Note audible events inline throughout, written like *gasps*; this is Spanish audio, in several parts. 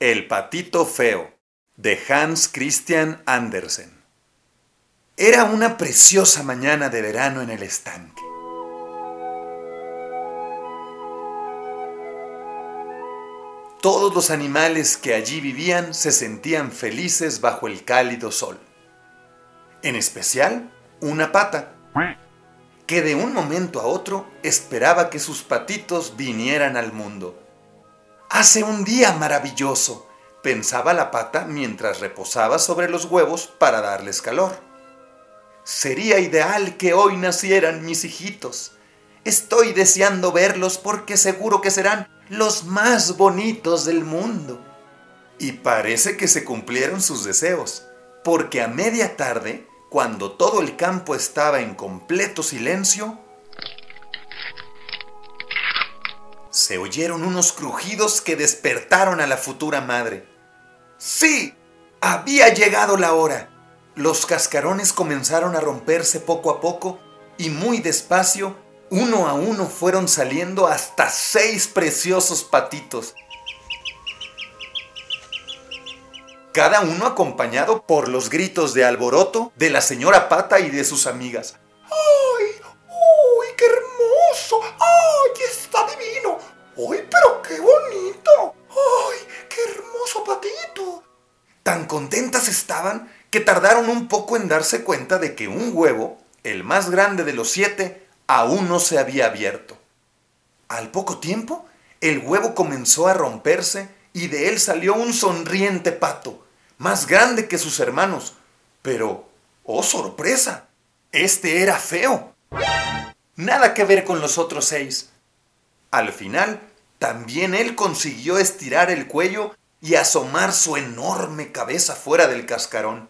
El patito feo, de Hans Christian Andersen. Era una preciosa mañana de verano en el estanque. Todos los animales que allí vivían se sentían felices bajo el cálido sol. En especial, una pata, que de un momento a otro esperaba que sus patitos vinieran al mundo. Hace un día maravilloso, pensaba la pata mientras reposaba sobre los huevos para darles calor. Sería ideal que hoy nacieran mis hijitos. Estoy deseando verlos porque seguro que serán los más bonitos del mundo. Y parece que se cumplieron sus deseos, porque a media tarde, cuando todo el campo estaba en completo silencio, se oyeron unos crujidos que despertaron a la futura madre. Sí, había llegado la hora. Los cascarones comenzaron a romperse poco a poco y muy despacio, uno a uno fueron saliendo hasta seis preciosos patitos. Cada uno acompañado por los gritos de alboroto de la señora Pata y de sus amigas. Contentas estaban que tardaron un poco en darse cuenta de que un huevo, el más grande de los siete, aún no se había abierto. Al poco tiempo, el huevo comenzó a romperse y de él salió un sonriente pato, más grande que sus hermanos. Pero, oh sorpresa, este era feo. Nada que ver con los otros seis. Al final, también él consiguió estirar el cuello y asomar su enorme cabeza fuera del cascarón.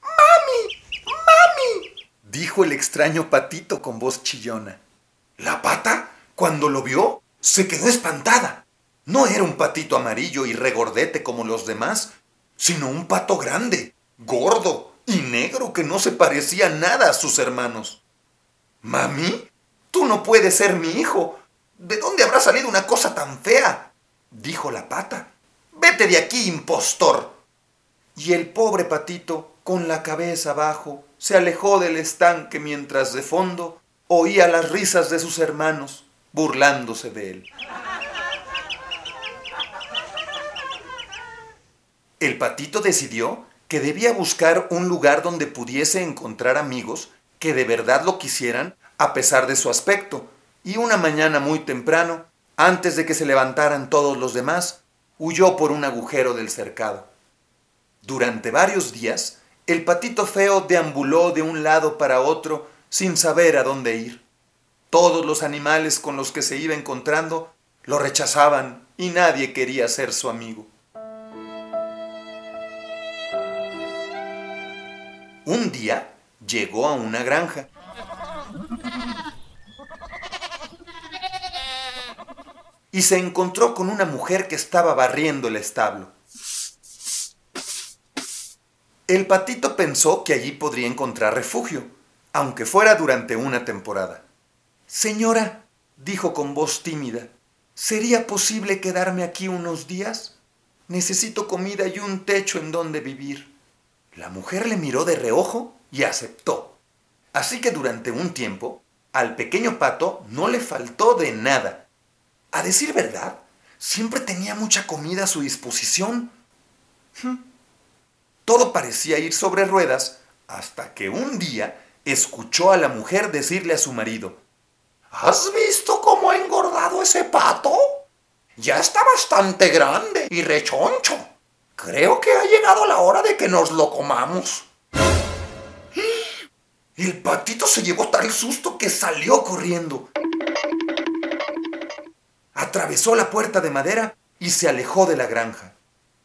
¡Mami! ¡Mami! dijo el extraño patito con voz chillona. La pata, cuando lo vio, se quedó espantada. No era un patito amarillo y regordete como los demás, sino un pato grande, gordo y negro que no se parecía nada a sus hermanos. Mami, tú no puedes ser mi hijo. ¿De dónde habrá salido una cosa tan fea? dijo la pata. Vete de aquí, impostor. Y el pobre patito, con la cabeza abajo, se alejó del estanque mientras de fondo oía las risas de sus hermanos burlándose de él. El patito decidió que debía buscar un lugar donde pudiese encontrar amigos que de verdad lo quisieran a pesar de su aspecto, y una mañana muy temprano, antes de que se levantaran todos los demás, huyó por un agujero del cercado. Durante varios días, el patito feo deambuló de un lado para otro sin saber a dónde ir. Todos los animales con los que se iba encontrando lo rechazaban y nadie quería ser su amigo. Un día llegó a una granja. Y se encontró con una mujer que estaba barriendo el establo. El patito pensó que allí podría encontrar refugio, aunque fuera durante una temporada. Señora, dijo con voz tímida, ¿sería posible quedarme aquí unos días? Necesito comida y un techo en donde vivir. La mujer le miró de reojo y aceptó. Así que durante un tiempo, al pequeño pato no le faltó de nada. A decir verdad, siempre tenía mucha comida a su disposición. Hm. Todo parecía ir sobre ruedas hasta que un día escuchó a la mujer decirle a su marido, ¿Has visto cómo ha engordado ese pato? Ya está bastante grande y rechoncho. Creo que ha llegado la hora de que nos lo comamos. *gasps* El patito se llevó tal susto que salió corriendo. Atravesó la puerta de madera y se alejó de la granja.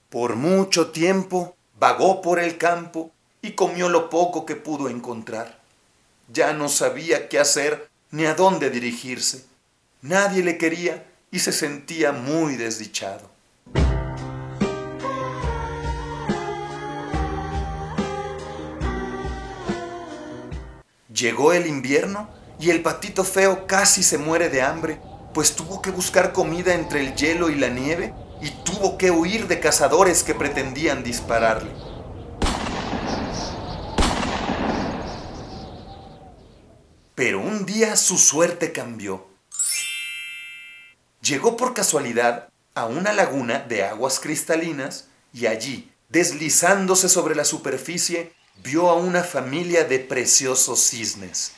Por mucho tiempo vagó por el campo y comió lo poco que pudo encontrar. Ya no sabía qué hacer ni a dónde dirigirse. Nadie le quería y se sentía muy desdichado. Llegó el invierno y el patito feo casi se muere de hambre, pues tuvo que buscar comida entre el hielo y la nieve y tuvo que huir de cazadores que pretendían dispararle. Pero un día su suerte cambió. Llegó por casualidad a una laguna de aguas cristalinas y allí, deslizándose sobre la superficie, vio a una familia de preciosos cisnes.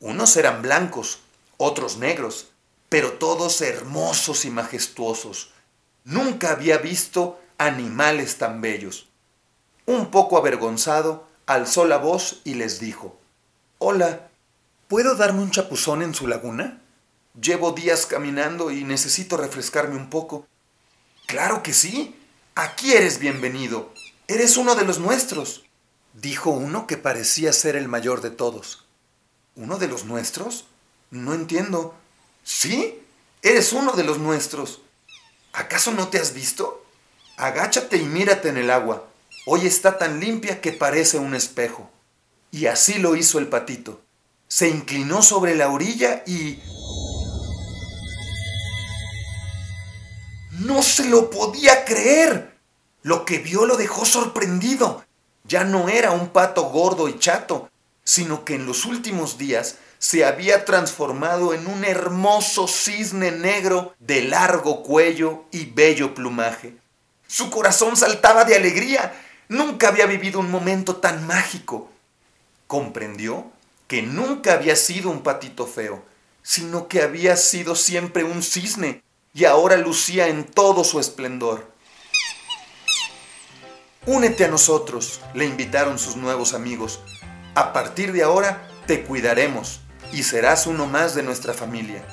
Unos eran blancos, otros negros, pero todos hermosos y majestuosos. Nunca había visto animales tan bellos. Un poco avergonzado, alzó la voz y les dijo, Hola, ¿puedo darme un chapuzón en su laguna? Llevo días caminando y necesito refrescarme un poco. Claro que sí, Aquí eres bienvenido. Eres uno de los nuestros, dijo uno que parecía ser el mayor de todos. ¿Uno de los nuestros? No entiendo. ¿Sí? Eres uno de los nuestros. ¿Acaso no te has visto? Agáchate y mírate en el agua. Hoy está tan limpia que parece un espejo. Y así lo hizo el patito. Se inclinó sobre la orilla y... No se lo podía creer. Lo que vio lo dejó sorprendido. Ya no era un pato gordo y chato, sino que en los últimos días se había transformado en un hermoso cisne negro de largo cuello y bello plumaje. Su corazón saltaba de alegría. Nunca había vivido un momento tan mágico. Comprendió que nunca había sido un patito feo, sino que había sido siempre un cisne y ahora lucía en todo su esplendor. Únete a nosotros, le invitaron sus nuevos amigos. A partir de ahora te cuidaremos y serás uno más de nuestra familia.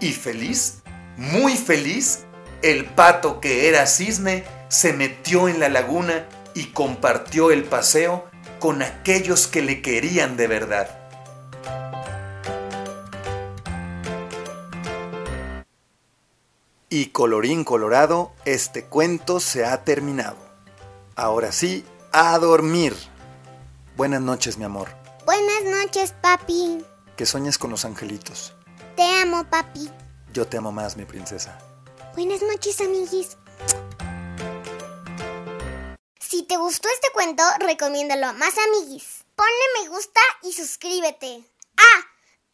Y feliz, muy feliz, el pato que era cisne se metió en la laguna y compartió el paseo con aquellos que le querían de verdad. Y colorín colorado, este cuento se ha terminado. Ahora sí, a dormir. Buenas noches, mi amor. Buenas noches, papi. Que sueñes con los angelitos. Te amo, papi. Yo te amo más, mi princesa. Buenas noches, amiguis. Si te gustó este cuento, recomiéndalo a más amiguis. Ponle me gusta y suscríbete. Ah,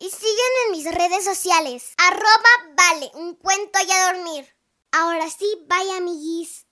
y sígueme en mis redes sociales. Arroba vale, un cuento y a dormir. Ahora sí, bye amiguis.